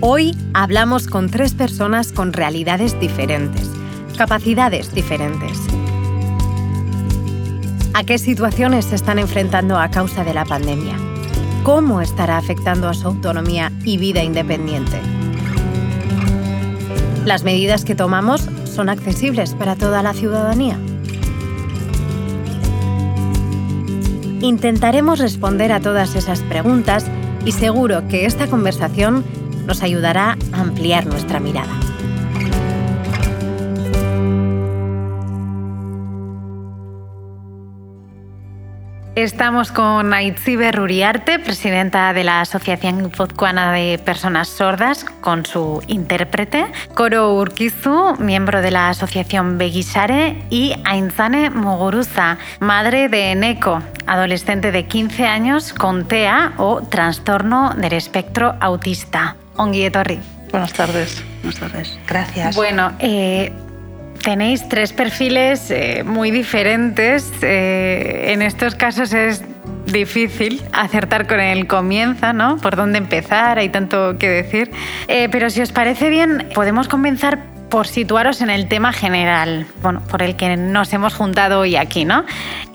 Hoy hablamos con tres personas con realidades diferentes, capacidades diferentes. ¿A qué situaciones se están enfrentando a causa de la pandemia? ¿Cómo estará afectando a su autonomía y vida independiente? ¿Las medidas que tomamos son accesibles para toda la ciudadanía? Intentaremos responder a todas esas preguntas y seguro que esta conversación nos ayudará a ampliar nuestra mirada. Estamos con Aitziber Uriarte, presidenta de la Asociación Guipuzcoana de Personas Sordas, con su intérprete, Coro Urquizu, miembro de la Asociación Beguisare, y Ainzane Muguruza, madre de Neko, adolescente de 15 años con TEA o trastorno del espectro autista. Ongi Buenas tardes. Buenas tardes. Gracias. Bueno, eh, tenéis tres perfiles eh, muy diferentes. Eh, en estos casos es difícil acertar con el comienzo, ¿no? Por dónde empezar, hay tanto que decir. pero si os parece bien, podemos comenzar por situaros en el tema general, bueno, por el que nos hemos juntado hoy aquí, ¿no?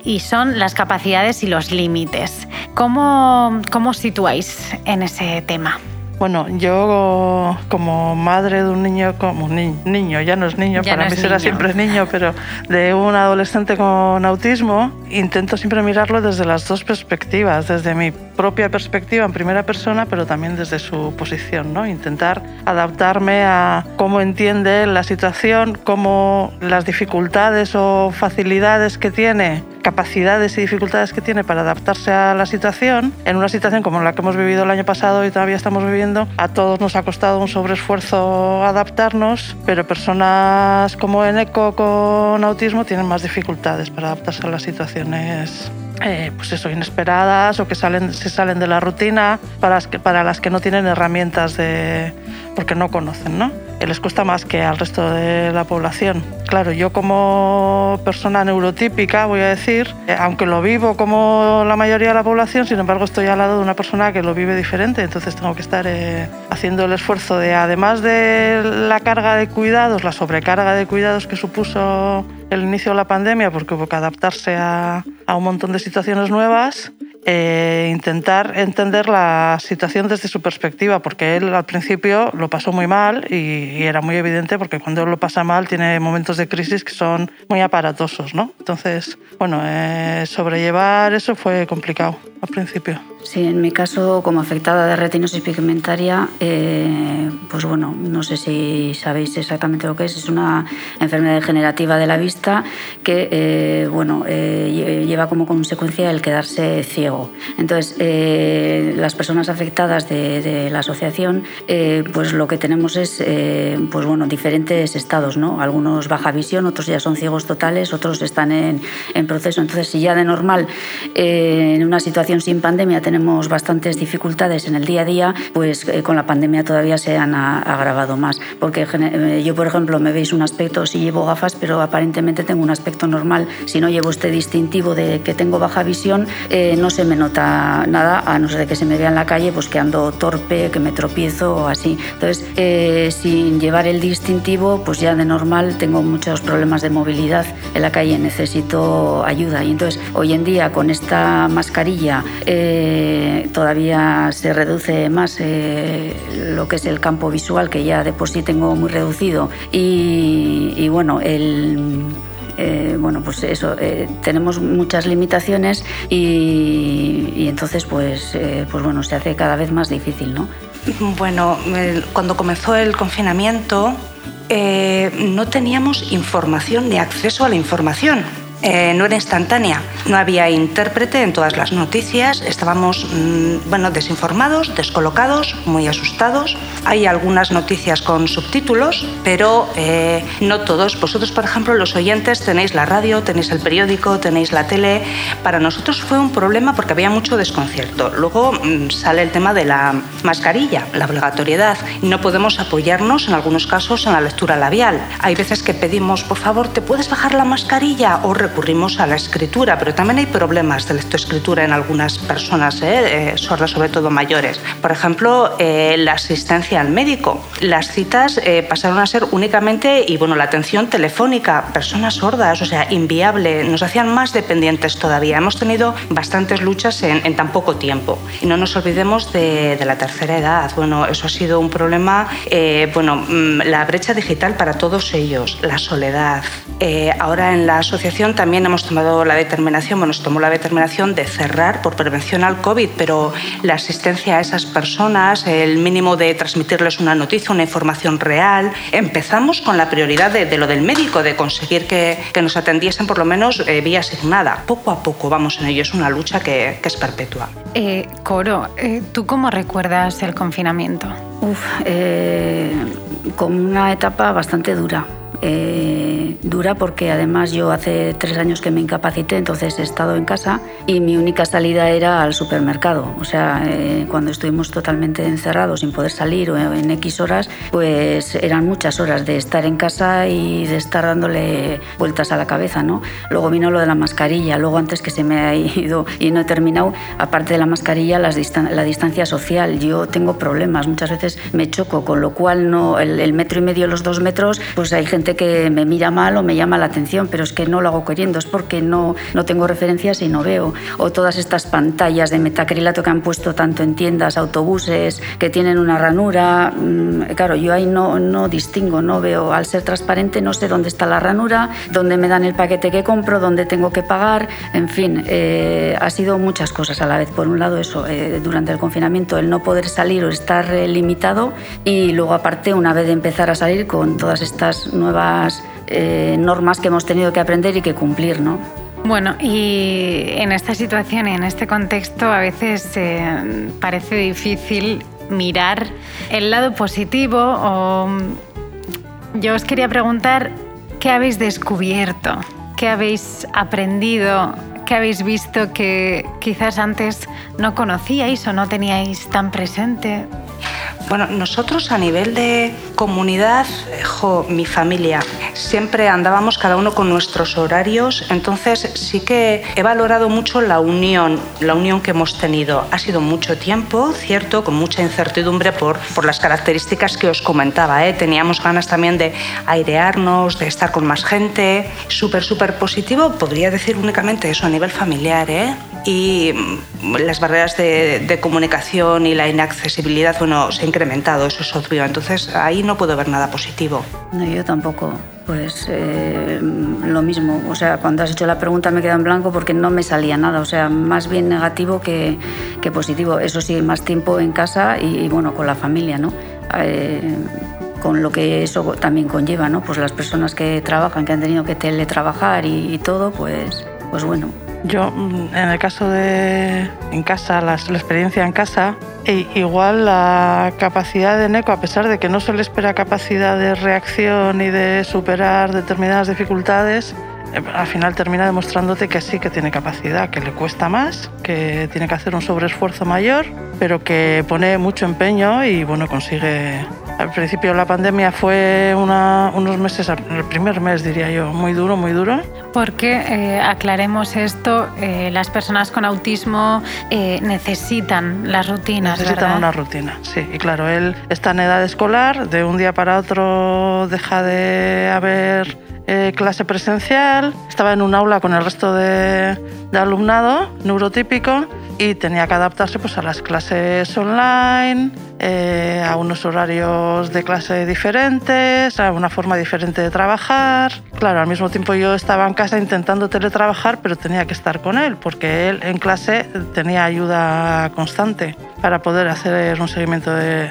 Y son las capacidades y los límites. ¿Cómo, cómo situáis en ese tema? Bueno, yo como madre de un niño, como un niño, ya no es niño, para mí será siempre niño, pero de un adolescente con autismo, intento siempre mirarlo desde las dos perspectivas, desde mi propia perspectiva en primera persona, pero también desde su posición, ¿no? Intentar adaptarme a cómo entiende la situación, cómo las dificultades o facilidades que tiene capacidades y dificultades que tiene para adaptarse a la situación, en una situación como la que hemos vivido el año pasado y todavía estamos viviendo, a todos nos ha costado un sobreesfuerzo adaptarnos, pero personas como Eneco con autismo tienen más dificultades para adaptarse a las situaciones eh, pues eso, inesperadas o que salen, se salen de la rutina para las que, para las que no tienen herramientas de, porque no conocen, ¿no? Les cuesta más que al resto de la población. Claro, yo como persona neurotípica, voy a decir, eh, aunque lo vivo como la mayoría de la población, sin embargo estoy al lado de una persona que lo vive diferente, entonces tengo que estar eh, haciendo el esfuerzo de, además de la carga de cuidados, la sobrecarga de cuidados que supuso el inicio de la pandemia, porque hubo que adaptarse a un montón de situaciones nuevas, eh, intentar entender la situación desde su perspectiva, porque él al principio lo pasó muy mal y, era muy evidente porque cuando él lo pasa mal tiene momentos de crisis que son muy aparatosos, ¿no? Entonces, bueno, eh, sobrellevar eso fue complicado al principio. Sí, en mi caso, como afectada de retinosis pigmentaria, eh, pues bueno, no sé si sabéis exactamente lo que es. Es una enfermedad degenerativa de la vista que, eh, bueno, eh, lleva como consecuencia el quedarse ciego. Entonces, las personas afectadas de, la asociación, pues lo que tenemos es, pues bueno, diferentes estados, ¿no? Algunos baja visión, otros ya son ciegos totales, otros están en, en proceso. Entonces, si ya de normal, en una situación sin pandemia, tenemos bastantes dificultades en el día a día, pues eh, con la pandemia todavía se han agravado más. Porque eh, yo, por ejemplo, me veis un aspecto, si llevo gafas, pero aparentemente tengo un aspecto normal. Si no llevo este distintivo de que tengo baja visión, eh, no se me nota nada, a no ser que se me vea en la calle, pues que ando torpe, que me tropiezo o así. Entonces, sin llevar el distintivo, pues ya de normal tengo muchos problemas de movilidad en la calle, necesito ayuda. Y entonces, hoy en día, con esta mascarilla, todavía se reduce más eh, lo que es el campo visual, que ya de por sí tengo muy reducido. Y, bueno, el, eh, bueno, pues eso, eh, tenemos muchas limitaciones y, entonces pues, pues bueno, se hace cada vez más difícil, ¿no? Bueno, cuando comenzó el confinamiento no teníamos información de acceso a la información. Eh, no era instantánea, no había intérprete en todas las noticias, estábamos mm, bueno, desinformados, descolocados, muy asustados. Hay algunas noticias con subtítulos, pero eh, no todos. Vosotros, por ejemplo, los oyentes tenéis la radio, tenéis el periódico, tenéis la tele. Para nosotros fue un problema porque había mucho desconcierto. Luego mm, sale el tema de la mascarilla, la obligatoriedad. No podemos apoyarnos en algunos casos en la lectura labial. Hay veces que pedimos, por favor, ¿te puedes bajar la mascarilla? Recurrimos a la escritura, pero también hay problemas de lectoescritura en algunas personas ¿eh? sordas, sobre todo mayores. Por ejemplo, la asistencia al médico. Las citas pasaron a ser únicamente, y bueno, la atención telefónica, personas sordas, o sea, inviable, nos hacían más dependientes todavía. Hemos tenido bastantes luchas en, tan poco tiempo. Y no nos olvidemos de, la tercera edad. Bueno, eso ha sido un problema, bueno, mm, la brecha digital para todos ellos, la soledad. Eh, ahora en la asociación también hemos tomado la determinación, bueno, nos tomó la determinación de cerrar por prevención al COVID, pero la asistencia a esas personas, el mínimo de transmitirles una noticia, una información real, empezamos con la prioridad de, lo del médico, de conseguir que, nos atendiesen por lo menos eh, vía asignada. Poco a poco vamos en ello, es una lucha que, es perpetua. Eh, Coro, ¿tú cómo recuerdas el confinamiento? Uf, con una etapa bastante dura eh, dura porque además yo hace tres años que me incapacité, entonces he estado en casa y mi única salida era al supermercado. O sea, eh, cuando estuvimos totalmente encerrados sin poder salir o en X horas, pues eran muchas horas de estar en casa y de estar dándole vueltas a la cabeza, ¿no? Luego vino lo de la mascarilla, luego antes que se me ha ido y no he terminado, aparte de la mascarilla, la distancia social. Yo tengo problemas, muchas veces me choco, con lo cual no, el, el metro y medio, los dos metros, pues hay gente que me mira mal o me llama la atención, pero es que no lo hago queriendo, es porque no, no tengo referencias y no veo. O todas estas pantallas de metacrilato que han puesto tanto en tiendas, autobuses, que tienen una ranura. Mm, claro, yo ahí no, no distingo, no veo. Al ser transparente no sé dónde está la ranura, dónde me dan el paquete que compro, dónde tengo que pagar. En fin, eh, ha sido muchas cosas a la vez. Por un lado eso, eh, durante el confinamiento, el no poder salir o estar eh, limitado y luego aparte una vez de empezar a salir con todas estas nuevas eh, normas que hemos tenido que aprender y que cumplir, ¿no? Bueno, y en esta situación y en este contexto a veces eh, parece difícil mirar el lado positivo o yo os quería preguntar qué habéis descubierto, qué habéis aprendido, qué habéis visto que quizás antes no conocíais o no teníais tan presente. Bueno, nosotros a nivel de comunidad, mi familia, siempre andábamos cada uno con nuestros horarios, entonces sí que he valorado mucho la unión, la unión que hemos tenido. Ha sido mucho tiempo, cierto, con mucha incertidumbre por, por las características que os comentaba. ¿eh? Teníamos ganas también de airearnos, de estar con más gente. Súper, súper positivo, podría decir únicamente eso a nivel familiar. ¿eh? y mm, las barreras de, comunicación y la inaccesibilidad bueno, se han incrementado, eso es obvio. Entonces ahí no puedo ver nada positivo. No, yo tampoco. Pues eh, lo mismo. O sea, cuando has hecho la pregunta me quedo en blanco porque no me salía nada. O sea, más bien negativo que, que positivo. Eso sí, más tiempo en casa y, bueno, con la familia, ¿no? Eh, con lo que eso también conlleva, ¿no? Pues las personas que trabajan, que han tenido que teletrabajar y, y todo, pues, pues bueno, yo, mm, en el caso de en casa, la, experiencia en casa, e igual la capacidad de Neko, a pesar de que no se le espera capacidad de reacción y de superar determinadas dificultades, al final termina demostrándote que sí que tiene capacidad, que le cuesta más, que tiene que hacer un sobreesfuerzo mayor, pero que pone mucho empeño y bueno, consigue al principio la pandemia fue unos meses, el primer mes diría yo, muy duro, muy duro. Porque, eh, aclaremos esto, eh, las personas con autismo eh, necesitan las rutinas. Necesitan una rutina, sí. Y claro, él está en edad escolar, de un día para otro deja de haber clase presencial, estaba en un aula con el resto de, de alumnado neurotípico y tenía que adaptarse pues, a las clases online, eh, a unos horarios de clase diferentes, a una forma diferente de trabajar. Claro, al mismo tiempo yo estaba en casa intentando teletrabajar, pero tenía que estar con él, porque él en clase tenía ayuda constante para poder hacer un seguimiento de,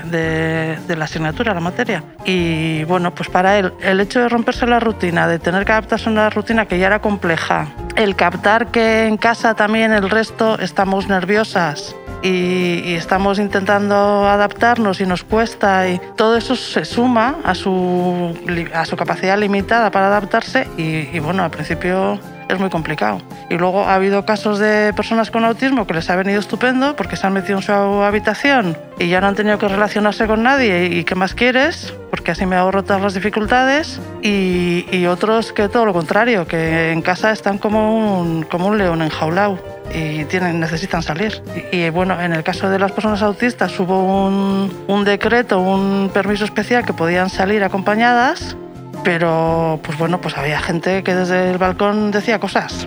de, la asignatura, la materia. Y bueno, pues para él, el hecho de romperse la rutina, de tener que adaptarse a una rutina que ya era compleja, el captar que en casa también el resto estamos nerviosas y, estamos intentando adaptarnos y nos cuesta y todo eso se suma a su, a su capacidad limitada para adaptarse y, y bueno, al principio es muy complicado. Y luego ha habido casos de personas con autismo que les ha venido estupendo porque se han metido en su habitación y ya no han tenido que relacionarse con nadie. Y qué más quieres, porque así me ahorro todas las dificultades. Y, y otros que todo lo contrario, que en casa están como un, como un león enjaulado y tienen, necesitan salir. Y, bueno, en el caso de las personas autistas hubo un, un, decreto, un permiso especial que podían salir acompañadas, pero pues bueno, pues había gente que desde el balcón decía cosas.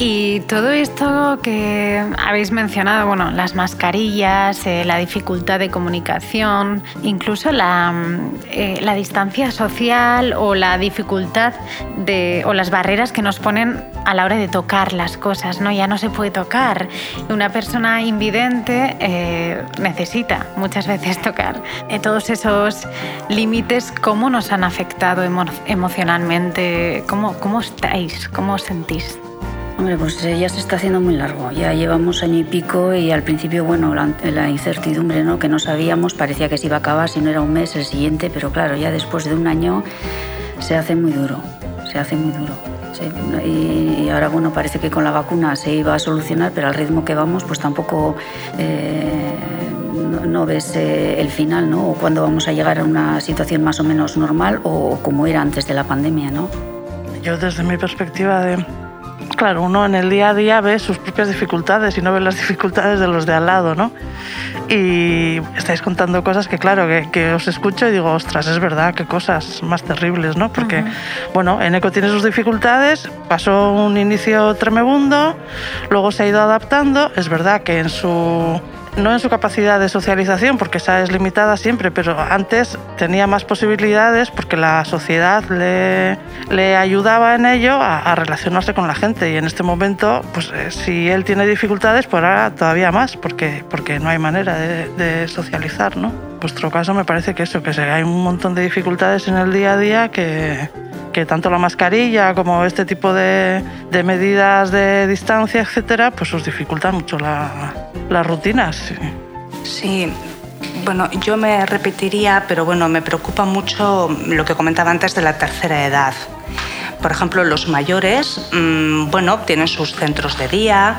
Y todo esto que habéis mencionado, bueno, las mascarillas, eh, la dificultad de comunicación, incluso la, eh, la, distancia social o la dificultad de, o las barreras que nos ponen a la hora de tocar las cosas, ¿no? Ya no se puede tocar. Una persona invidente eh, necesita muchas veces tocar. todos esos límites, ¿cómo nos han afectado emocionalmente? ¿Cómo, ¿Cómo estáis? ¿Cómo os sentís? Hombre, pues eh, ya se está haciendo muy largo. Ya llevamos año y pico y al principio, bueno, la, incertidumbre, ¿no? Que no sabíamos, parecía que se iba a acabar, si no era un mes, el siguiente, pero claro, ya después de un año se hace muy duro, se hace muy duro. y, ahora, bueno, parece que con la vacuna se iba a solucionar, pero al ritmo que vamos, pues tampoco eh, no, ves eh, el final, ¿no? O cuándo vamos a llegar a una situación más o menos normal o como era antes de la pandemia, ¿no? Yo desde mi perspectiva de Claro, uno en el día a día ve sus propias dificultades y no ve las dificultades de los de al lado, ¿no? Y estáis contando cosas que, claro, que, os escucho y digo, ostras, es verdad, qué cosas más terribles, ¿no? Porque, bueno, Eneco tiene sus dificultades, pasó un inicio tremebundo, luego se ha ido adaptando, es verdad que en su no en su capacidad de socialización, porque esa es limitada siempre, pero antes tenía más posibilidades porque la sociedad le, le ayudaba en ello a, relacionarse con la gente. Y en este momento, pues eh, si él tiene dificultades, pues ahora todavía más, porque, porque no hay manera de, socializar, ¿no? En vuestro caso me parece que eso, que hay un montón de dificultades en el día a día que, que tanto la mascarilla como este tipo de, medidas de distancia, etcétera, pues os dificultan mucho la, las rutinas. Sí. Bueno, yo me repetiría, pero bueno, me preocupa mucho lo que comentaba antes de la tercera edad. Por ejemplo, los mayores, mm, bueno, tienen sus centros de día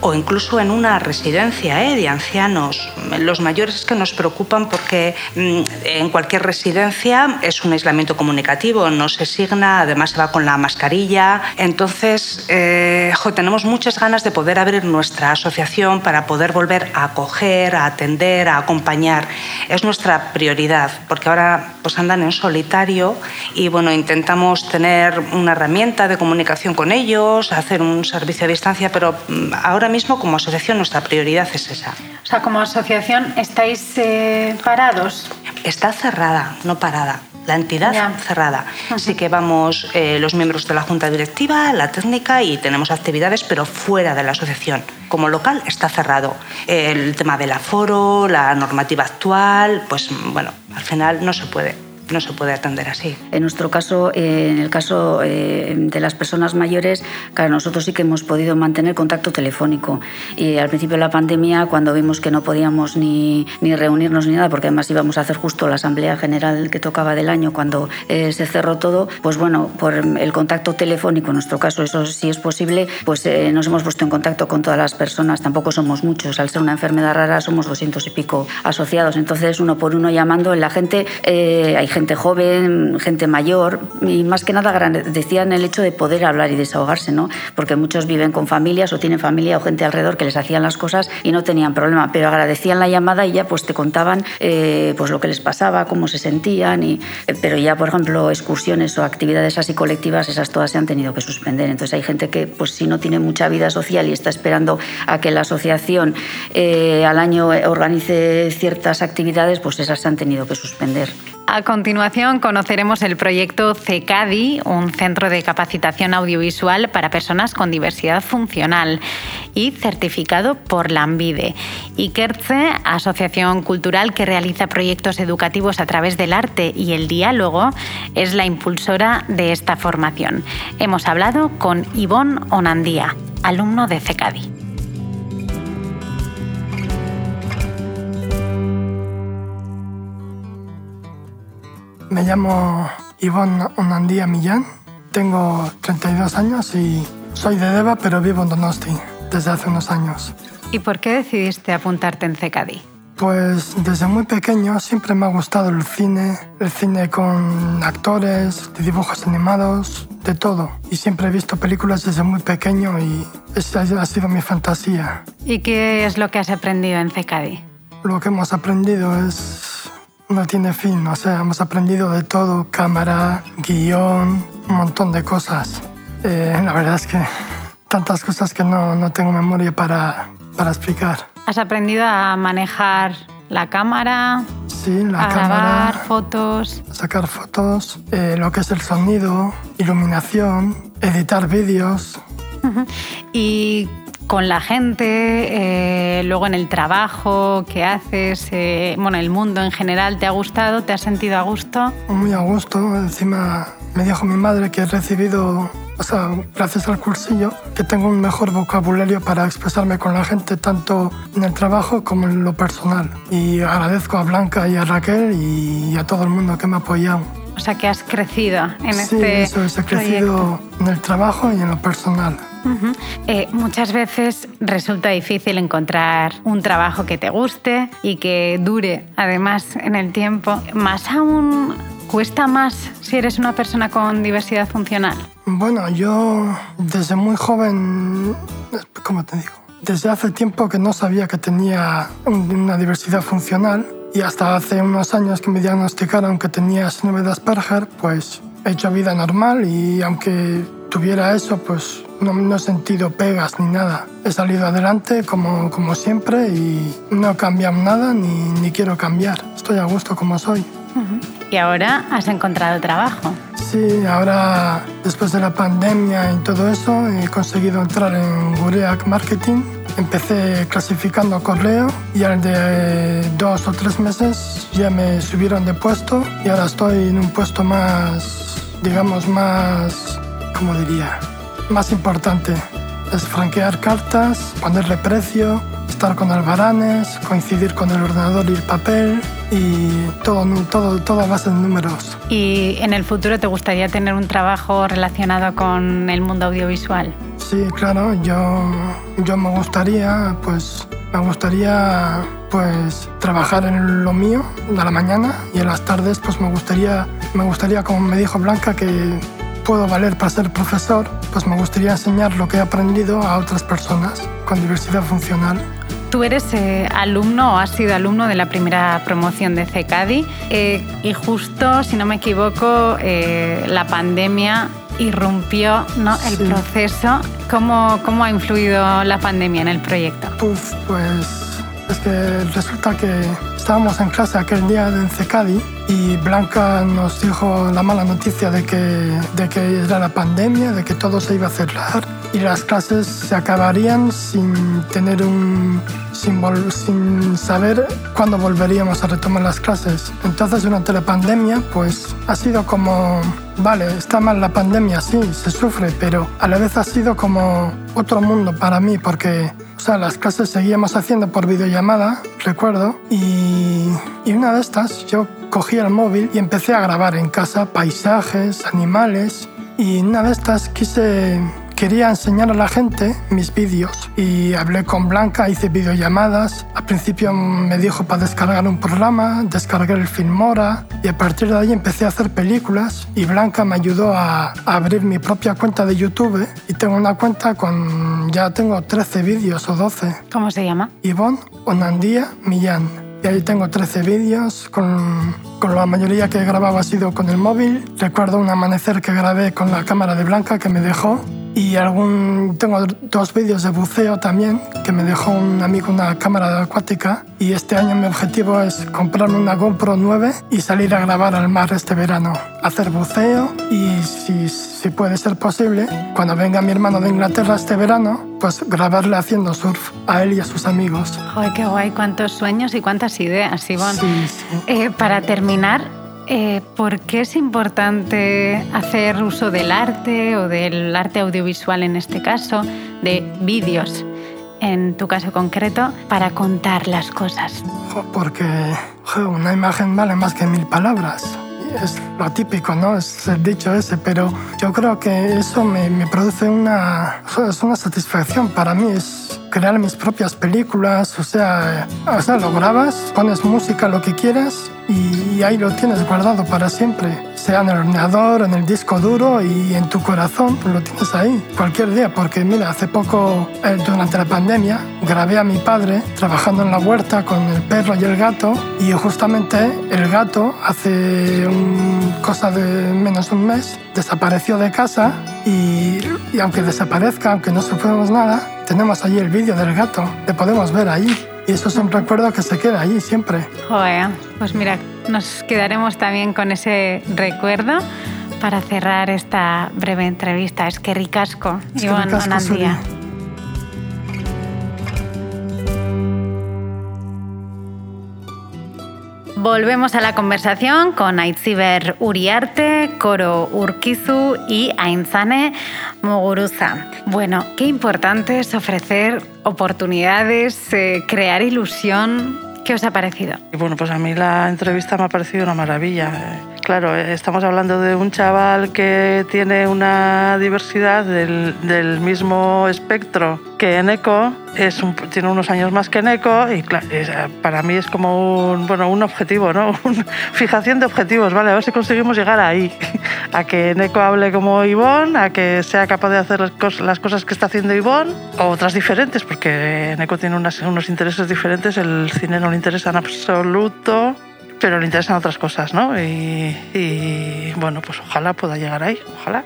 o incluso en una residencia ¿eh? de ancianos. Los mayores es que nos preocupan porque mm, en cualquier residencia es un aislamiento comunicativo, no se signa, además se va con la mascarilla. Entonces, eh, tenemos muchas ganas de poder abrir nuestra asociación para poder volver a acoger, a atender, a acompañar. Es nuestra prioridad, porque ahora pues andan en solitario y bueno, intentamos tener una herramienta de comunicación con ellos, hacer un servicio a distancia, pero mm, ahora mismo como asociación nuestra prioridad es esa. O sea, como asociación estáis eh, parados. Está cerrada, no parada. La entidad cerrada. Así que vamos eh, los miembros de la junta directiva, la técnica y tenemos actividades, pero fuera de la asociación. Como local está cerrado. El tema del aforo, la normativa actual, pues bueno, al final no se puede no se puede atender así. En nuestro caso, eh, en el caso eh, de las personas mayores, claro, nosotros sí que hemos podido mantener contacto telefónico. Y al principio de la pandemia, cuando vimos que no podíamos ni, ni reunirnos ni nada, porque además íbamos a hacer justo la Asamblea General que tocaba del año cuando eh, se cerró todo, pues bueno, por el contacto telefónico, en nuestro caso eso sí es posible, pues nos hemos puesto en contacto con todas las personas, tampoco somos muchos, al ser una enfermedad rara somos 200 y pico asociados, entonces uno por uno llamando, la gente, hay gente joven, gente mayor, y más que nada agradecían el hecho de poder hablar y desahogarse, ¿no? Porque muchos viven con familias o tienen familia o gente alrededor que les hacían las cosas y no tenían problema, pero agradecían la llamada y ya pues te contaban eh, pues lo que les pasaba, cómo se sentían, y, eh, pero ya por ejemplo excursiones o actividades así colectivas, esas todas se han tenido que suspender. Entonces hay gente que pues si no tiene mucha vida social y está esperando a que la asociación eh, al año organice ciertas actividades, pues esas se han tenido que suspender. Continuación conoceremos el proyecto CECADI, un centro de capacitación audiovisual para personas con diversidad funcional y certificado por la ANVIDE. IKERTZE, asociación cultural que realiza proyectos educativos a través del arte y el diálogo, es la impulsora de esta formación. Hemos hablado con Ivonne Onandía, alumno de CECADI. Me llamo Ivonne Onandía Millán, tengo 32 años y soy de Deva, pero vivo en Donosti desde hace unos años. ¿Y por qué decidiste apuntarte en CECADI? Pues desde muy pequeño siempre me ha gustado el cine, el cine con actores, de dibujos animados, de todo. Y siempre he visto películas desde muy pequeño y esa ha sido mi fantasía. ¿Y qué es lo que has aprendido en CECADI? Lo que hemos aprendido es... no tiene fin, o sea, hemos aprendido de todo, cámara, guion, un montón de cosas. Eh, la verdad es que tantas cosas que no, no tengo memoria para, para explicar. ¿Has aprendido a manejar la cámara? Sí, la a cámara. grabar fotos. Sacar fotos, eh, lo que es el sonido, iluminación, editar vídeos. Y con la gente, eh, luego en el trabajo que haces, eh, bueno, el mundo en general, ¿te ha gustado? ¿Te has sentido a gusto? Muy a gusto. Encima me dijo mi madre que he recibido, o sea, gracias al cursillo, que tengo un mejor vocabulario para expresarme con la gente, tanto en el trabajo como en lo personal. Y agradezco a Blanca y a Raquel y a todo el mundo que me ha apoyado. O sea, que has crecido en sí, este eso es, he crecido en el trabajo y en lo personal. Ujú. Eh, muchas veces resulta difícil encontrar un trabajo que te guste y que dure además en el tiempo. Más aún, cuesta más si eres una persona con diversidad funcional. Bueno, yo desde muy joven, ¿cómo te digo? Desde hace tiempo que no sabía que tenía un- una diversidad funcional y hasta hace unos años que me diagnosticaron que tenía síndrome de Asperger, pues he hecho vida normal y aunque tuviera eso, pues no, no he sentido pegas ni nada. He salido adelante como, como siempre y no he cambiado nada ni, ni quiero cambiar. Estoy a gusto como soy. Y ahora has encontrado trabajo. Sí, ahora después de la pandemia y todo eso he conseguido entrar en Gureak Marketing. Empecé clasificando correo y al de dos o tres meses ya me subieron de puesto y ahora estoy en un puesto más, digamos, más, ¿cómo diría? Más importante. Es franquear cartas, ponerle precio, estar con albaranes, coincidir con el ordenador y el papel y todo, todo, todo a base de números. ¿Y en el futuro te gustaría tener un trabajo relacionado con el mundo audiovisual? Sí, claro, yo, yo me gustaría, pues, me gustaría, pues, trabajar en lo mío a la mañana y en las tardes, pues, me gustaría, me gustaría, como me dijo Blanca, que puedo valer para ser profesor, pues, me gustaría enseñar lo que he aprendido a otras personas con diversidad funcional. Tú eres eh, alumno o has sido alumno de la primera promoción de CECADI eh, y justo, si no me equivoco, eh, la pandemia irrumpió ¿no? el Sí. proceso. ¿Cómo, ¿Cómo ha influido la pandemia en el proyecto? Puf, pues es que resulta que estábamos en clase aquel día en Cecadi y Blanca nos dijo la mala noticia de que, de que era la pandemia, de que todo se iba a cerrar y las clases se acabarían sin tener un... sin, sin saber cuándo volveríamos a retomar las clases. Entonces durante la pandemia pues ha sido como... Vale, está mal la pandemia, sí, se sufre, pero a la vez ha sido como otro mundo para mí porque las clases seguíamos haciendo por videollamada, recuerdo, y, y una de estas yo cogí el móvil y empecé a grabar en casa paisajes, animales, y una de estas quise, quería enseñar a la gente mis vídeos y hablé con Blanca, hice videollamadas. Al principio me dijo para descargar un programa, descargué el Filmora y a partir de ahí empecé a hacer películas y Blanca me ayudó a, abrir mi propia cuenta de YouTube y tengo una cuenta con, ya tengo 13 vídeos o 12. ¿Cómo se llama? Ivonne Onandía Millán. Y ahí tengo 13 vídeos, con, con la mayoría que he grabado ha sido con el móvil. Recuerdo un amanecer que grabé con la cámara de Blanca que me dejó. Y algún, tengo dos vídeos de buceo también, que me dejó un amigo una cámara acuática. Y este año mi objetivo es comprarme una GoPro 9 y salir a grabar al mar este verano. Hacer buceo y si, si puede ser posible, cuando venga mi hermano de Inglaterra este verano, pues grabarle haciendo surf a él y a sus amigos. Joder, qué guay, cuántos sueños y cuántas ideas, Ivonne. Sí, sí. Eh, para terminar, eh, ¿por qué es importante hacer uso del arte o del arte audiovisual en este caso, de vídeos en tu caso concreto, para contar las cosas? Porque una imagen vale más que mil palabras. Es lo típico, ¿no? Es el dicho ese, pero yo creo que eso me, me produce una, es una satisfacción para mí. Es crear mis propias películas, o sea, o sea, lo grabas, pones música, lo que quieras y ahí lo tienes guardado para siempre, sea en el ordenador, en el disco duro y en tu corazón, lo tienes ahí cualquier día, porque mira, hace poco, eh, durante la pandemia, grabé a mi padre trabajando en la huerta con el perro y el gato y justamente el gato hace un, cosa de menos de un mes desapareció de casa y, y aunque desaparezca, aunque no supimos nada, tenemos allí el vídeo del gato, le podemos ver ahí. Y eso es un recuerdo que se queda ahí siempre. Joder, pues mira, nos quedaremos también con ese recuerdo para cerrar esta breve entrevista. Es que ricasco, es que ricasco, Volvemos a la conversación con Aitziber Uriarte, Coro Urquizu y Ainzane Muguruza. Bueno, qué importante es ofrecer oportunidades, eh, crear ilusión. ¿Qué os ha parecido? Bueno, pues a mí la entrevista me ha parecido una maravilla. Claro, estamos hablando de un chaval que tiene una diversidad del, del mismo espectro que Eneco, es un, tiene unos años más que Eneco y claro, para mí es como un, bueno, un objetivo, ¿no? Una fijación de objetivos, ¿vale? A ver si conseguimos llegar ahí, a que Eneco hable como Ivonne, a que sea capaz de hacer las cosas, las cosas que está haciendo o otras diferentes, porque Eneco tiene unas, unos intereses diferentes, el cine no le interesa en absoluto, pero le interesan otras cosas, ¿no? Y, y, bueno, pues ojalá pueda llegar ahí, ojalá.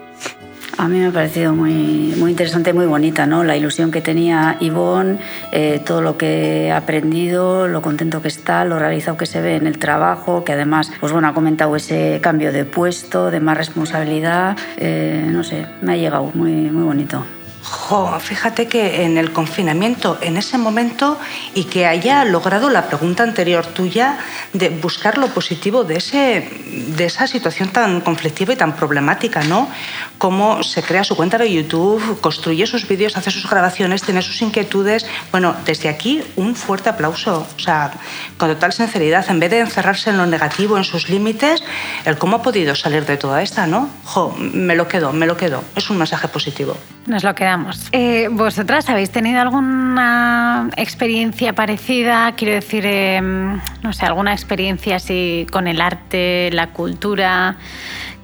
A mí me ha parecido muy, muy interesante, muy bonita, ¿no? La ilusión que tenía Ivonne, eh, todo lo que he aprendido, lo contento que está, lo realizado que se ve en el trabajo, que además, pues bueno, ha comentado ese cambio de puesto, de más responsabilidad, eh, no sé, me ha llegado muy, muy bonito. Jo, fíjate que en el confinamiento, en ese momento, y que haya logrado la pregunta anterior tuya de buscar lo positivo de, ese, de esa situación tan conflictiva y tan problemática, ¿no? Cómo se crea su cuenta de YouTube, construye sus vídeos, hace sus grabaciones, tiene sus inquietudes. Bueno, desde aquí un fuerte aplauso. O sea, con total sinceridad, en vez de encerrarse en lo negativo, en sus límites, el cómo ha podido salir de toda esta, ¿no? Jo, me lo quedo, me lo quedo. Es un mensaje positivo. Nos lo Eh, ¿Vosotras habéis tenido alguna experiencia parecida? Quiero decir, eh, no sé, alguna experiencia así con el arte, la cultura,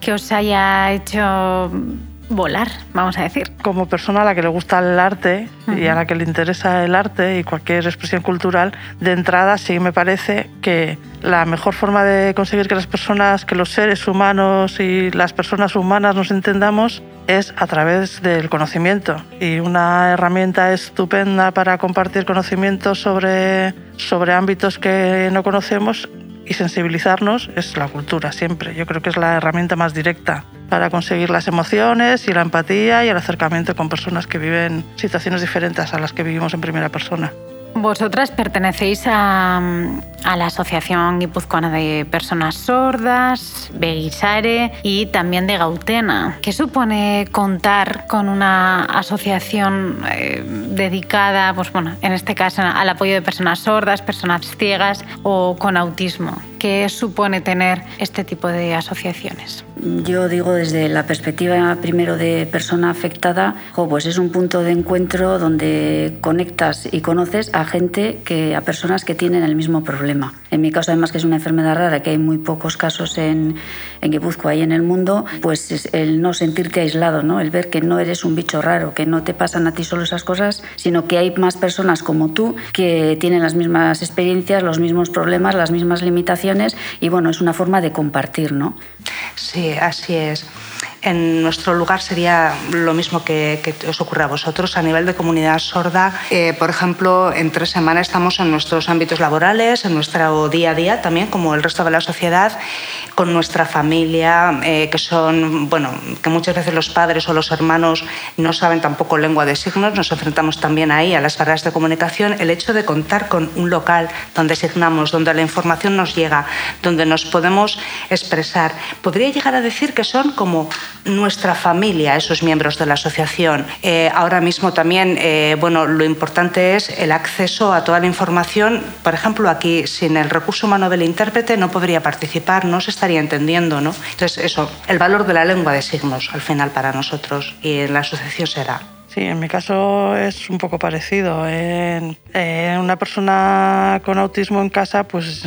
que os haya hecho volar, vamos a decir. Como persona a la que le gusta el arte y a la que le interesa el arte y cualquier expresión cultural, de entrada sí me parece que la mejor forma de conseguir que las personas, que los seres humanos y las personas humanas nos entendamos es a través del conocimiento. Y una herramienta estupenda para compartir conocimientos sobre, sobre ámbitos que no conocemos y sensibilizarnos es la cultura siempre. Yo creo que es la herramienta más directa para conseguir las emociones y la empatía y el acercamiento con personas que viven situaciones diferentes a las que vivimos en primera persona. Vosotras pertenecéis a, a, la Asociación Guipuzcoana de Personas Sordas, Beguisare y también de Gautena. ¿Qué supone contar con una asociación eh, dedicada, pues bueno, en este caso al apoyo de personas sordas, personas ciegas o con autismo? ¿Qué supone tener este tipo de asociaciones? Yo digo desde la perspectiva primero de persona afectada, pues es un punto de encuentro donde conectas y conoces a gente, que, a personas que tienen el mismo problema. En mi caso, además que es una enfermedad rara, que hay muy pocos casos en, en Guipúzcoa y en el mundo, pues es el no sentirte aislado, ¿no? el ver que no eres un bicho raro, que no te pasan a ti solo esas cosas, sino que hay más personas como tú que tienen las mismas experiencias, los mismos problemas, las mismas limitaciones y bueno, es una forma de compartir, ¿no? Sí, así es. En nuestro lugar sería lo mismo que, os ocurre a vosotros a nivel de comunidad sorda. Eh, por ejemplo, en tres semanas estamos en nuestros ámbitos laborales, en nuestro día a día también, como el resto de la sociedad, con nuestra familia, eh, que son, bueno, que muchas veces los padres o los hermanos no saben tampoco lengua de signos. Nos enfrentamos también ahí a las barreras de comunicación. El hecho de contar con un local donde signamos, donde la información nos llega, donde nos podemos expresar, podría llegar a decir que son como nuestra familia, esos miembros de la asociación. Eh, ahora mismo también, eh, bueno, lo importante es el acceso a toda la información. Por ejemplo, aquí sin el recurso humano del intérprete no podría participar, no se estaría entendiendo, ¿no? Entonces, eso, el valor de la lengua de signos al final para nosotros y en la asociación será. Sí, en mi caso es un poco parecido. En, una persona con autismo en casa, pues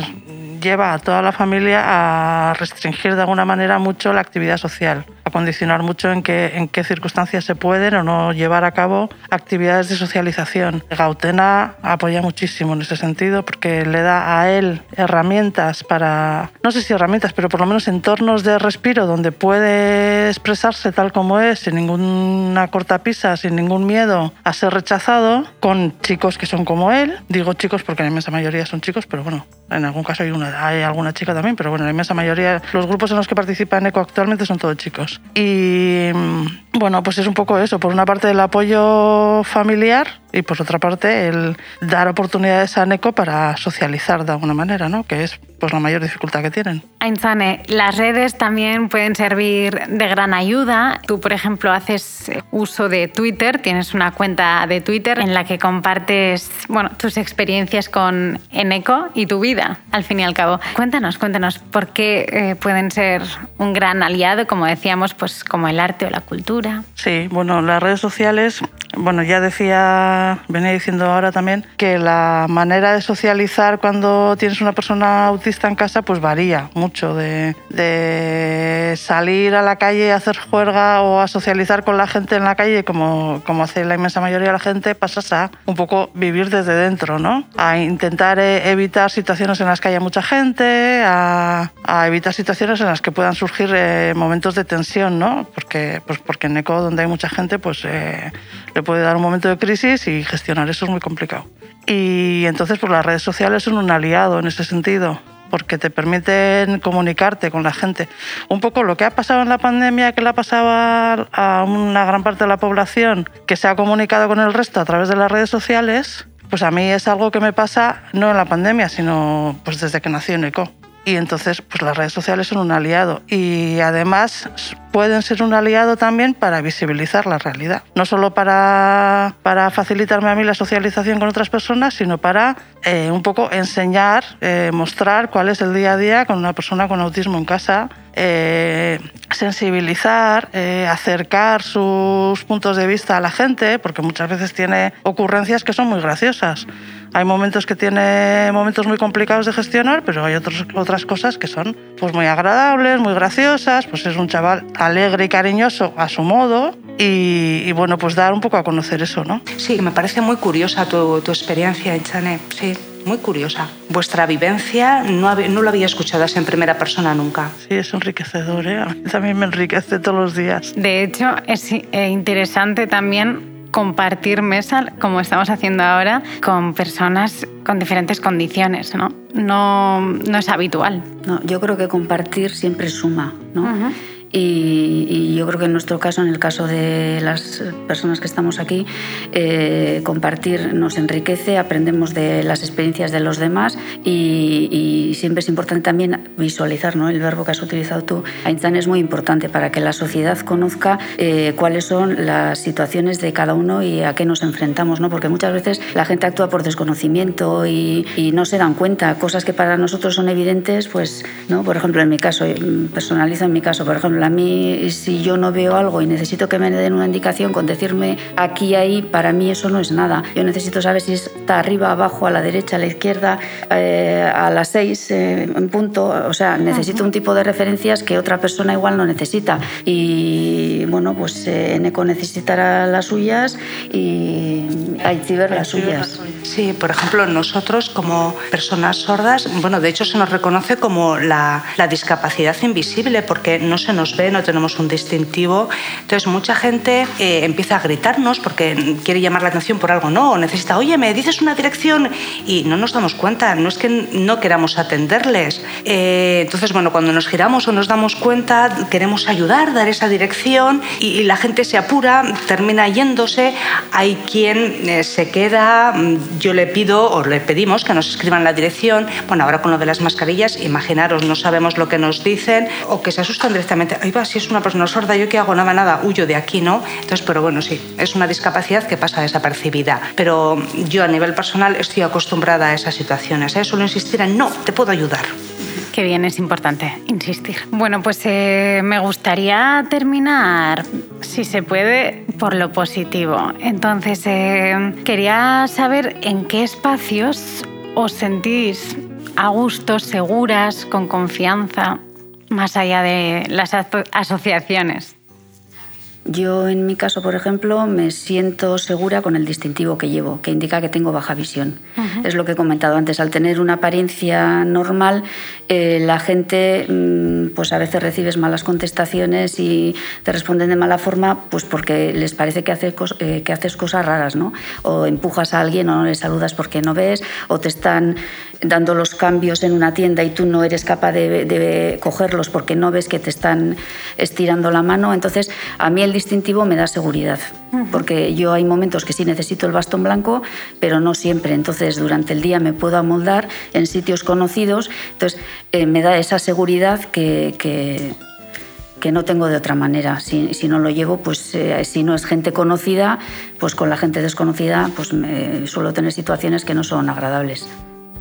lleva a toda la familia a restringir de alguna manera mucho la actividad social, a condicionar mucho en qué, en qué circunstancias se pueden o no llevar a cabo actividades de socialización. Gautena apoya muchísimo en ese sentido porque le da a él herramientas para, no sé si herramientas, pero por lo menos entornos de respiro donde puede expresarse tal como es, sin ninguna cortapisa, sin ningún miedo a ser rechazado, con chicos que son como él. Digo chicos porque la inmensa mayoría son chicos, pero bueno, en algún caso hay, una, hay alguna chica también, pero bueno, la inmensa mayoría, los grupos en los que participa ECO actualmente son todos chicos. Y mm, bueno, pues es un poco eso, por una parte el apoyo familiar y por otra parte el dar oportunidades a NECO para socializar de alguna manera, ¿no? que es pues, la mayor dificultad que tienen. Ainzane, las redes también pueden servir de gran ayuda. Tú, por ejemplo, haces uso de Twitter, tienes una cuenta de Twitter en la que compartes bueno, tus experiencias con Eneco y tu vida, al fin y al cabo. Cuéntanos, cuéntanos, ¿por qué eh, pueden ser un gran aliado, como decíamos, pues como el arte o la cultura? Sí, bueno, las redes sociales, bueno, ya decía, venía diciendo ahora también, que la manera de socializar cuando tienes una persona autista en casa, pues varía mucho de, de salir a la calle a hacer juerga o a socializar con la gente en la calle, como, como hace la inmensa mayoría de la gente, pasas a un poco vivir desde dentro, ¿no? A intentar eh, evitar situaciones en las que haya mucha gente, a, a evitar situaciones en las que puedan surgir eh, momentos de tensión, ¿no? Porque, pues porque en ECO, donde hay mucha gente, pues eh, le puede dar un momento de crisis y gestionar eso es muy complicado. Y entonces, pues las redes sociales son un aliado en ese sentido porque te permiten comunicarte con la gente. Un poco lo que ha pasado en la pandemia, que le ha pasado a una gran parte de la población, que se ha comunicado con el resto a través de las redes sociales, pues a mí es algo que me pasa no en la pandemia, sino pues desde que nací en ECO. Y entonces, pues las redes sociales son un aliado y además pueden ser un aliado también para visibilizar la realidad. No solo para, para facilitarme a mí la socialización con otras personas, sino para eh, un poco enseñar, eh, mostrar cuál es el día a día con una persona con autismo en casa, eh, sensibilizar, eh, acercar sus puntos de vista a la gente, porque muchas veces tiene ocurrencias que son muy graciosas. Hay momentos que tiene momentos muy complicados de gestionar, pero hay otros, otras cosas que son pues, muy agradables, muy graciosas. Pues es un chaval alegre y cariñoso a su modo. Y, y bueno, pues dar un poco a conocer eso, ¿no? Sí, me parece muy curiosa tu, tu experiencia, Chane. Sí, muy curiosa. Vuestra vivencia no, no lo había escuchado así en primera persona nunca. Sí, es enriquecedor, ¿eh? A mí también me enriquece todos los días. De hecho, es eh, interesante también compartir mesa, como estamos haciendo ahora, con personas con diferentes condiciones, ¿no? No, no es habitual. No, yo creo que compartir siempre suma, ¿no? Uh -huh. Y, y, yo creo que en nuestro caso, en el caso de las personas que estamos aquí, eh, compartir nos enriquece, aprendemos de las experiencias de los demás y, y, siempre es importante también visualizar, ¿no? El verbo que has utilizado tú, Einstein, es muy importante para que la sociedad conozca eh, cuáles son las situaciones de cada uno y a qué nos enfrentamos, ¿no? Porque muchas veces la gente actúa por desconocimiento y, y no se dan cuenta. Cosas que para nosotros son evidentes, pues, ¿no? Por ejemplo, en mi caso, personalizo en mi caso, por ejemplo, a mí, si yo no veo algo y necesito que me den una indicación con decirme aquí y ahí, para mí eso no es nada. Yo necesito saber si está arriba, abajo, a la derecha, a la izquierda, eh, a las seis eh, en punto. O sea, necesito un tipo de referencias que otra persona igual no necesita. Y bueno, pues eh, Eneco necesitará las suyas y Aitziber las suyas. Sí, por ejemplo, nosotros como personas sordas, bueno, de hecho se nos reconoce como la, la discapacidad invisible porque no se nos no tenemos un distintivo. Entonces, mucha gente eh, empieza a gritarnos porque quiere llamar la atención por algo, no, necesita, oye, me dices una dirección y no nos damos cuenta, no es que no queramos atenderles. Eh, entonces, bueno, cuando nos giramos o nos damos cuenta, queremos ayudar, dar esa dirección y, la gente se apura, termina yéndose. Hay quien eh, se queda, yo le pido o le pedimos que nos escriban la dirección. Bueno, ahora con lo de las mascarillas, imaginaros, no sabemos lo que nos dicen o que se asustan directamente ahí va, si es una persona sorda, ¿yo qué hago? Nada, nada, huyo de aquí, ¿no? Entonces, pero bueno, sí, es una discapacidad que pasa desapercibida. Pero yo a nivel personal estoy acostumbrada a esas situaciones. ¿eh? Suelo insistir en, no, te puedo ayudar. Qué bien, es importante insistir. Bueno, pues eh, me gustaría terminar, si se puede, por lo positivo. Entonces, eh, quería saber en qué espacios os sentís a gusto, seguras, con confianza, más allá de las asociaciones. Yo en mi caso, por ejemplo, me siento segura con el distintivo que llevo, que indica que tengo baja visión. Es lo que he comentado antes, al tener una apariencia normal, eh, la gente mm, pues a veces recibes malas contestaciones y te responden de mala forma pues porque les parece que haces, eh, que haces cosas raras, ¿no? O empujas a alguien o no le saludas porque no ves, o te están dando los cambios en una tienda y tú no eres capaz de, cogerlos porque no ves que te están estirando la mano. Entonces, a mí el distintivo me da seguridad, porque yo hay momentos que sí necesito el bastón blanco, pero no siempre. Entonces, durante el día me puedo amoldar en sitios conocidos. Entonces, eh, me da esa seguridad que, que, no tengo de otra manera. Si, no lo llevo, pues eh, si no es gente conocida, pues con la gente desconocida, pues suelo tener situaciones que no son agradables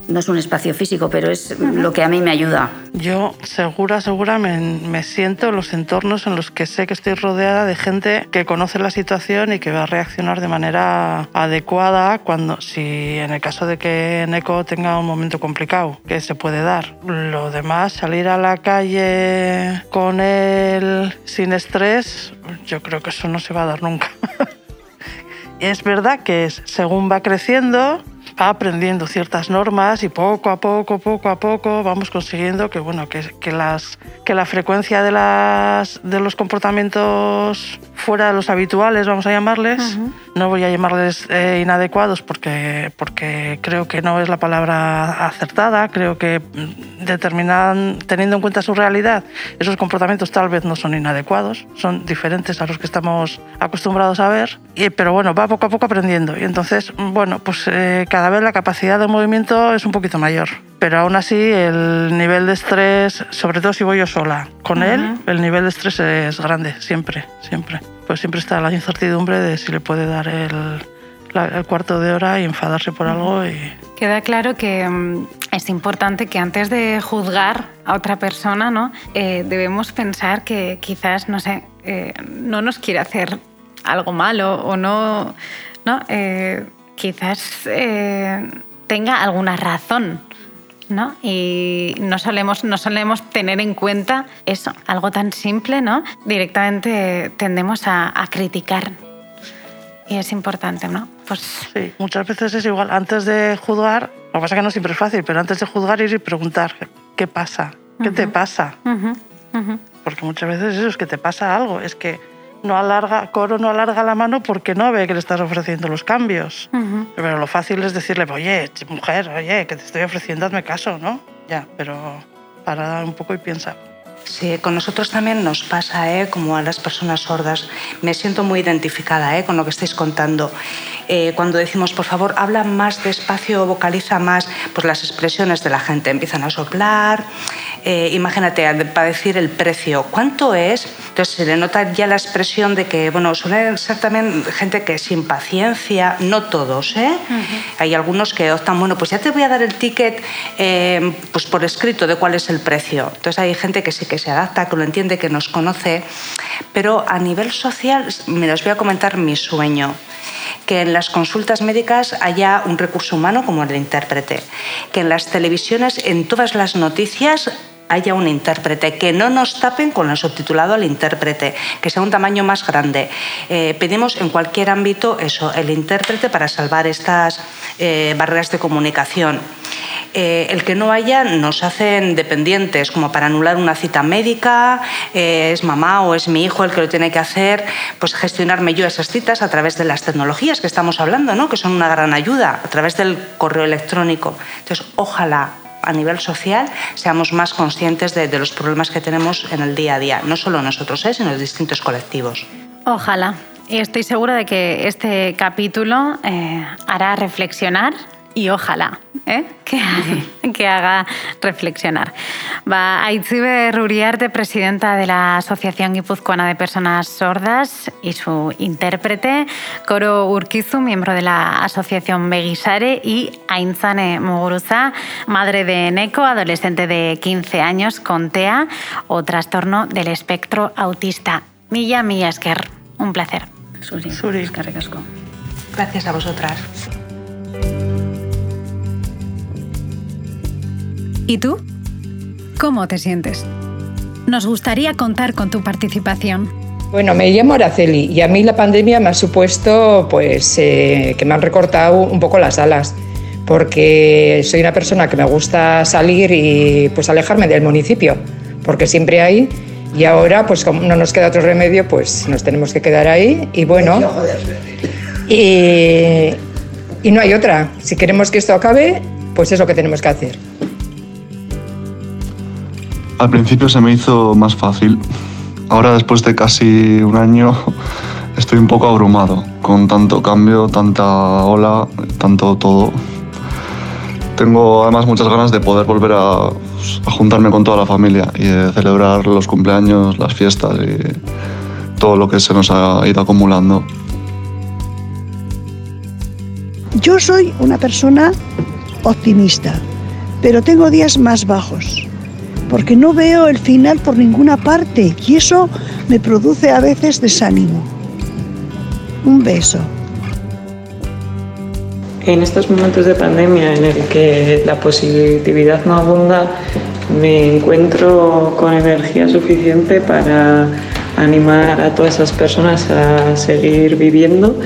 no es un espacio físico, pero es lo que a mí me ayuda. Yo segura, segura me, siento en los entornos en los que sé que estoy rodeada de gente que conoce la situación y que va a reaccionar de manera adecuada cuando, si en el caso de que Neko tenga un momento complicado, que se puede dar. Lo demás, salir a la calle con él sin estrés, yo creo que eso no se va a dar nunca. es verdad que según va creciendo, aprendiendo ciertas normas y poco a poco, poco a poco vamos consiguiendo que, bueno, que, que, las, que la frecuencia de, las, de los comportamientos fuera de los habituales, vamos a llamarles, no voy a llamarles eh, inadecuados porque, porque creo que no es la palabra acertada, creo que mm, determinan, teniendo en cuenta su realidad, esos comportamientos tal vez no son inadecuados, son diferentes a los que estamos acostumbrados a ver, y, pero bueno, va poco a poco aprendiendo. Y entonces, bueno, pues eh, cada vez la capacidad de movimiento es un poquito mayor. Pero aún así el nivel de estrés, sobre todo si voy yo sola, con él el nivel de estrés es grande, siempre, siempre. Pues siempre está la incertidumbre de si le puede dar el, el cuarto de hora y enfadarse por algo. Y... Queda claro que mm, es importante que antes de juzgar a otra persona, ¿no? Eh, debemos pensar que quizás, no sé, eh, no nos quiere hacer algo malo o no, ¿no? Eh, quizás tenga alguna razón ¿no? Y no solemos, no solemos tener en cuenta eso, algo tan simple, ¿no? Directamente tendemos a, criticar. Y es importante, ¿no? Pues... Sí, muchas veces es igual. Antes de juzgar, lo que pasa es que no siempre es fácil, pero antes de juzgar ir y preguntar, ¿qué pasa? ¿Qué te pasa? Porque muchas veces eso es que te pasa algo. Es que no alarga, Coro no alarga la mano porque no ve que le estás ofreciendo los cambios. Pero lo fácil es decirle, oye, mujer, oye, que te estoy ofreciendo, hazme caso, ¿no? Ya, pero para un poco y piensa. Sí, con nosotros también nos pasa, ¿eh? como a las personas sordas. Me siento muy identificada ¿eh? con lo que estáis contando. Eh, cuando decimos, por favor, habla más despacio, vocaliza más, pues las expresiones de la gente empiezan a soplar. Eh, imagínate, para decir el precio, ¿cuánto es? Entonces se le nota ya la expresión de que, bueno, suele ser también gente que sin paciencia, no todos, ¿eh? Hay algunos que optan, bueno, pues ya te voy a dar el ticket pues por escrito de cuál es el precio. Entonces hay gente que sí que se adapta, que lo entiende, que nos conoce, pero a nivel social, me os voy a comentar mi sueño que en las consultas médicas haya un recurso humano como el intérprete, que en las televisiones, en todas las noticias, haya un intérprete, que no nos tapen con el subtitulado al intérprete, que sea un tamaño más grande. Eh, pedimos en cualquier ámbito eso, el intérprete para salvar estas eh, barreras de comunicación. Eh, el que no haya nos hacen dependientes, como para anular una cita médica, es mamá o es mi hijo el que lo tiene que hacer, pues gestionarme yo esas citas a través de las tecnologías que estamos hablando, ¿no? que son una gran ayuda, a través del correo electrónico. Entonces, ojalá a nivel social seamos más conscientes de, los problemas que tenemos en el día a día, no solo nosotros, ¿eh? sino los distintos colectivos. Ojalá. Y estoy segura de que este capítulo eh, hará reflexionar y ojalá ¿eh? que, que haga reflexionar. Va Aitzibe Ruriarte, presidenta de la Asociación Guipuzcoana de Personas Sordas y su intérprete, Coro Urquizu, miembro de la Asociación Beguisare y Ainzane Muguruza, madre de Neko, adolescente de 15 años con TEA o trastorno del espectro autista. Milla, Milla Esquer, un placer. Suri, Suri. Gracias a vosotras. ¿Y tú? ¿Cómo te sientes? Nos gustaría contar con tu participación. Bueno, me llamo Araceli y a mí la pandemia me ha supuesto pues, eh, que me han recortado un poco las alas, porque soy una persona que me gusta salir y pues, alejarme del municipio, porque siempre hay, y ahora pues como no nos queda otro remedio, pues nos tenemos que quedar ahí y bueno, y, y no hay otra. Si queremos que esto acabe, pues es lo que tenemos que hacer. Al principio se me hizo más fácil. Ahora, después de casi un año, estoy un poco abrumado con tanto cambio, tanta ola, tanto todo. Tengo además muchas ganas de poder volver a, juntarme con toda la familia y de celebrar los cumpleaños, las fiestas y todo lo que se nos ha ido acumulando. Yo soy una persona optimista, pero tengo días más bajos porque no veo el final por ninguna parte y eso me produce a veces desánimo. Un beso. En estos momentos de pandemia en el que la positividad no abunda, me encuentro con energía suficiente para animar a todas esas personas a seguir viviendo.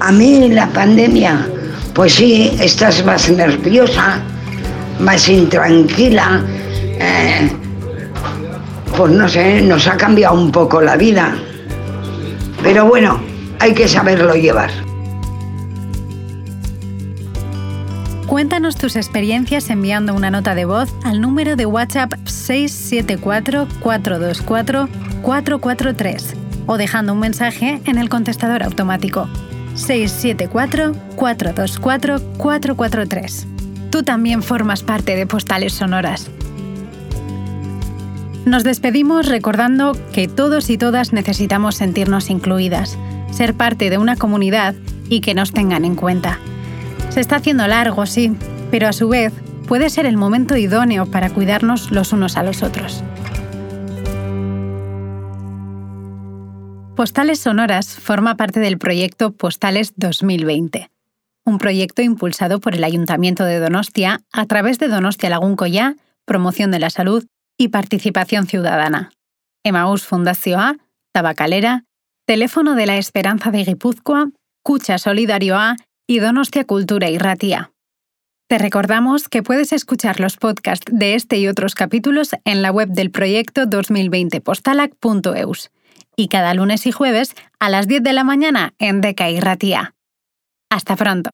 A mí la pandemia, pues sí, estás más nerviosa, más intranquila, eh, pues no sé, nos ha cambiado un poco la vida. Pero bueno, hay que saberlo llevar. Cuéntanos tus experiencias enviando una nota de voz al número de WhatsApp 674-424-443 o dejando un mensaje en el contestador automático 674-424-443 tú también formas parte de Postales Sonoras. Nos despedimos recordando que todos y todas necesitamos sentirnos incluidas, ser parte de una comunidad y que nos tengan en cuenta. Se está haciendo largo, sí, pero a su vez puede ser el momento idóneo para cuidarnos los unos a los otros. Postales Sonoras forma parte del proyecto Postales 2020 un proyecto impulsado por el Ayuntamiento de Donostia a través de Donostia Laguncoya, promoción de la salud y participación ciudadana. Emaús A, Tabacalera, Teléfono de la Esperanza de Guipúzcoa, Cucha Solidario A y Donostia Cultura y Ratia. Te recordamos que puedes escuchar los podcasts de este y otros capítulos en la web del proyecto 2020postalac.eus y cada lunes y jueves a las 10 de la mañana en Deca y Ratia. Hasta pronto.